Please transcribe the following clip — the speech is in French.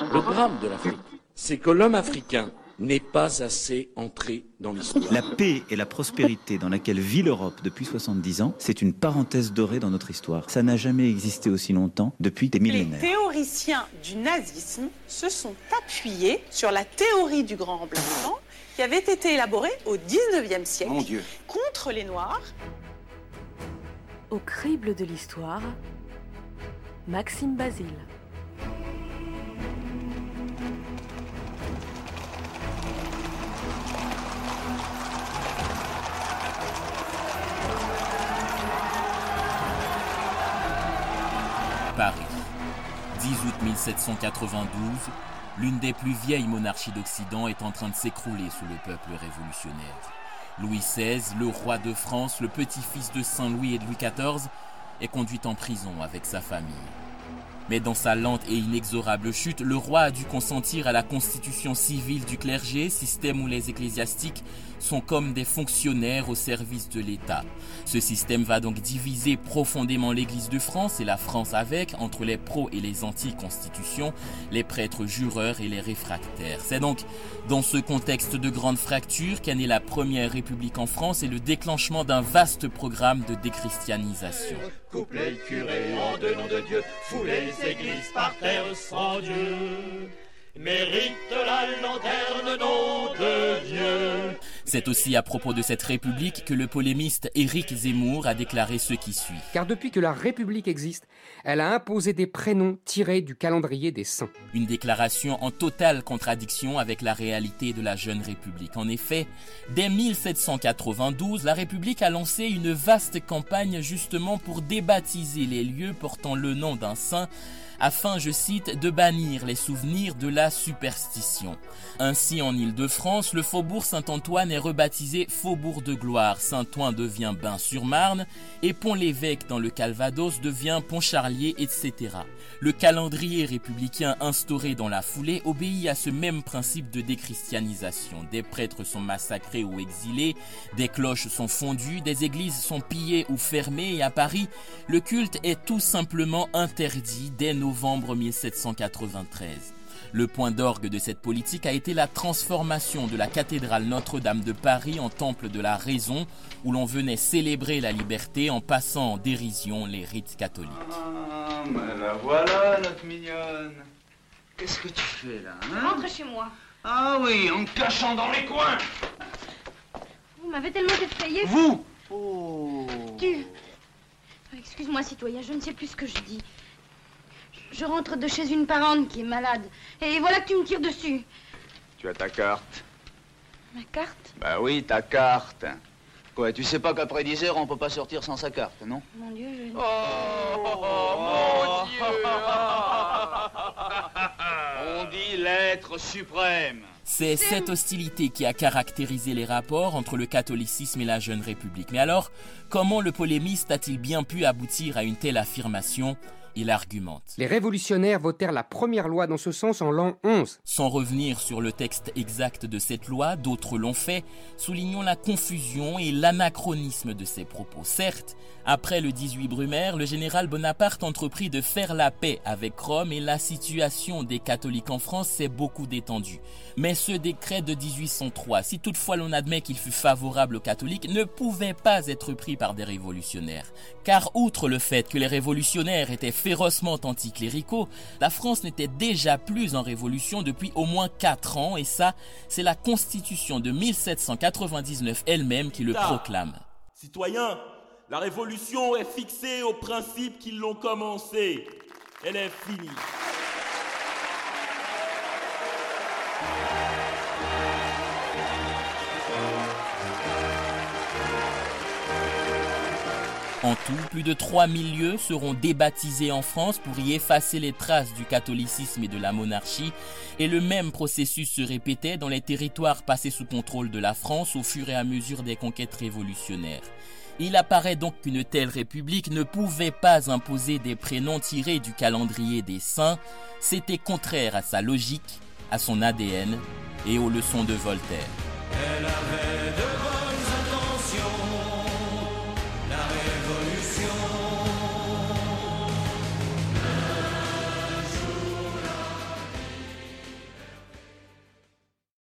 Le drame de l'Afrique, c'est que l'homme africain n'est pas assez entré dans l'histoire. La paix et la prospérité dans laquelle vit l'Europe depuis 70 ans, c'est une parenthèse dorée dans notre histoire. Ça n'a jamais existé aussi longtemps depuis des millénaires. Les théoriciens du nazisme se sont appuyés sur la théorie du grand remplacement qui avait été élaborée au 19e siècle contre les Noirs. Au crible de l'histoire, Maxime Basile. Paris. 10 août 1792, l'une des plus vieilles monarchies d'Occident est en train de s'écrouler sous le peuple révolutionnaire. Louis XVI, le roi de France, le petit-fils de Saint-Louis et de Louis XIV, est conduit en prison avec sa famille. Mais dans sa lente et inexorable chute, le roi a dû consentir à la constitution civile du clergé, système où les ecclésiastiques sont comme des fonctionnaires au service de l'État. Ce système va donc diviser profondément l'Église de France et la France avec, entre les pros et les anti-constitutions, les prêtres jureurs et les réfractaires. C'est donc dans ce contexte de grande fracture qu'est née la première République en France et le déclenchement d'un vaste programme de déchristianisation. En de Dieu, foulez les églises par terre sans Dieu. Mérite la lanterne, nom de Dieu. C'est aussi à propos de cette République que le polémiste Éric Zemmour a déclaré ce qui suit. Car depuis que la République existe, elle a imposé des prénoms tirés du calendrier des saints. Une déclaration en totale contradiction avec la réalité de la jeune République. En effet, dès 1792, la République a lancé une vaste campagne justement pour débaptiser les lieux portant le nom d'un saint afin, je cite, de bannir les souvenirs de la superstition. Ainsi, en Île-de-France, le faubourg Saint-Antoine est rebaptisé Faubourg de Gloire, Saint-Ouen devient Bain-sur-Marne, et Pont-l'Évêque dans le Calvados devient Pont-Charlier, etc. Le calendrier républicain instauré dans la foulée obéit à ce même principe de déchristianisation. Des prêtres sont massacrés ou exilés, des cloches sont fondues, des églises sont pillées ou fermées, et à Paris, le culte est tout simplement interdit dès novembre 1793. Le point d'orgue de cette politique a été la transformation de la cathédrale Notre-Dame de Paris en temple de la raison, où l'on venait célébrer la liberté en passant en dérision les rites catholiques. Ah, mais la voilà, notre mignonne. Qu'est-ce que tu fais là hein? Rentre chez moi. Ah oui, en te cachant dans les coins. Vous m'avez tellement effrayé. Vous Oh Tu. Excuse-moi, citoyen, je ne sais plus ce que je dis. Je rentre de chez une parente qui est malade. Et voilà que tu me tires dessus. Tu as ta carte Ma carte Bah oui, ta carte. Quoi, tu sais pas qu'après 10 heures, on peut pas sortir sans sa carte, non? Mon Dieu, je... Oh, mon Dieu On dit l'être suprême. C'est cette hostilité qui a caractérisé les rapports entre le catholicisme et la jeune République. Mais alors, comment le polémiste a-t-il bien pu aboutir à une telle affirmation? Il argumente. Les révolutionnaires votèrent la première loi dans ce sens en l'an 11. Sans revenir sur le texte exact de cette loi, d'autres l'ont fait, soulignons la confusion et l'anachronisme de ces propos. Certes, après le 18 Brumaire, le général Bonaparte entreprit de faire la paix avec Rome et la situation des catholiques en France s'est beaucoup détendue. Mais ce décret de 1803, si toutefois l'on admet qu'il fut favorable aux catholiques, ne pouvait pas être pris par des révolutionnaires. Car outre le fait que les révolutionnaires étaient férocement anticléricaux, la France n'était déjà plus en révolution depuis au moins 4 ans et ça, c'est la constitution de 1799 elle-même qui le proclame. Citoyens, la révolution est fixée aux principes qui l'ont commencée. Elle est finie. En tout, plus de 3000 lieux seront débaptisés en France pour y effacer les traces du catholicisme et de la monarchie, et le même processus se répétait dans les territoires passés sous contrôle de la France au fur et à mesure des conquêtes révolutionnaires. Il apparaît donc qu'une telle république ne pouvait pas imposer des prénoms tirés du calendrier des saints, c'était contraire à sa logique, à son ADN et aux leçons de Voltaire.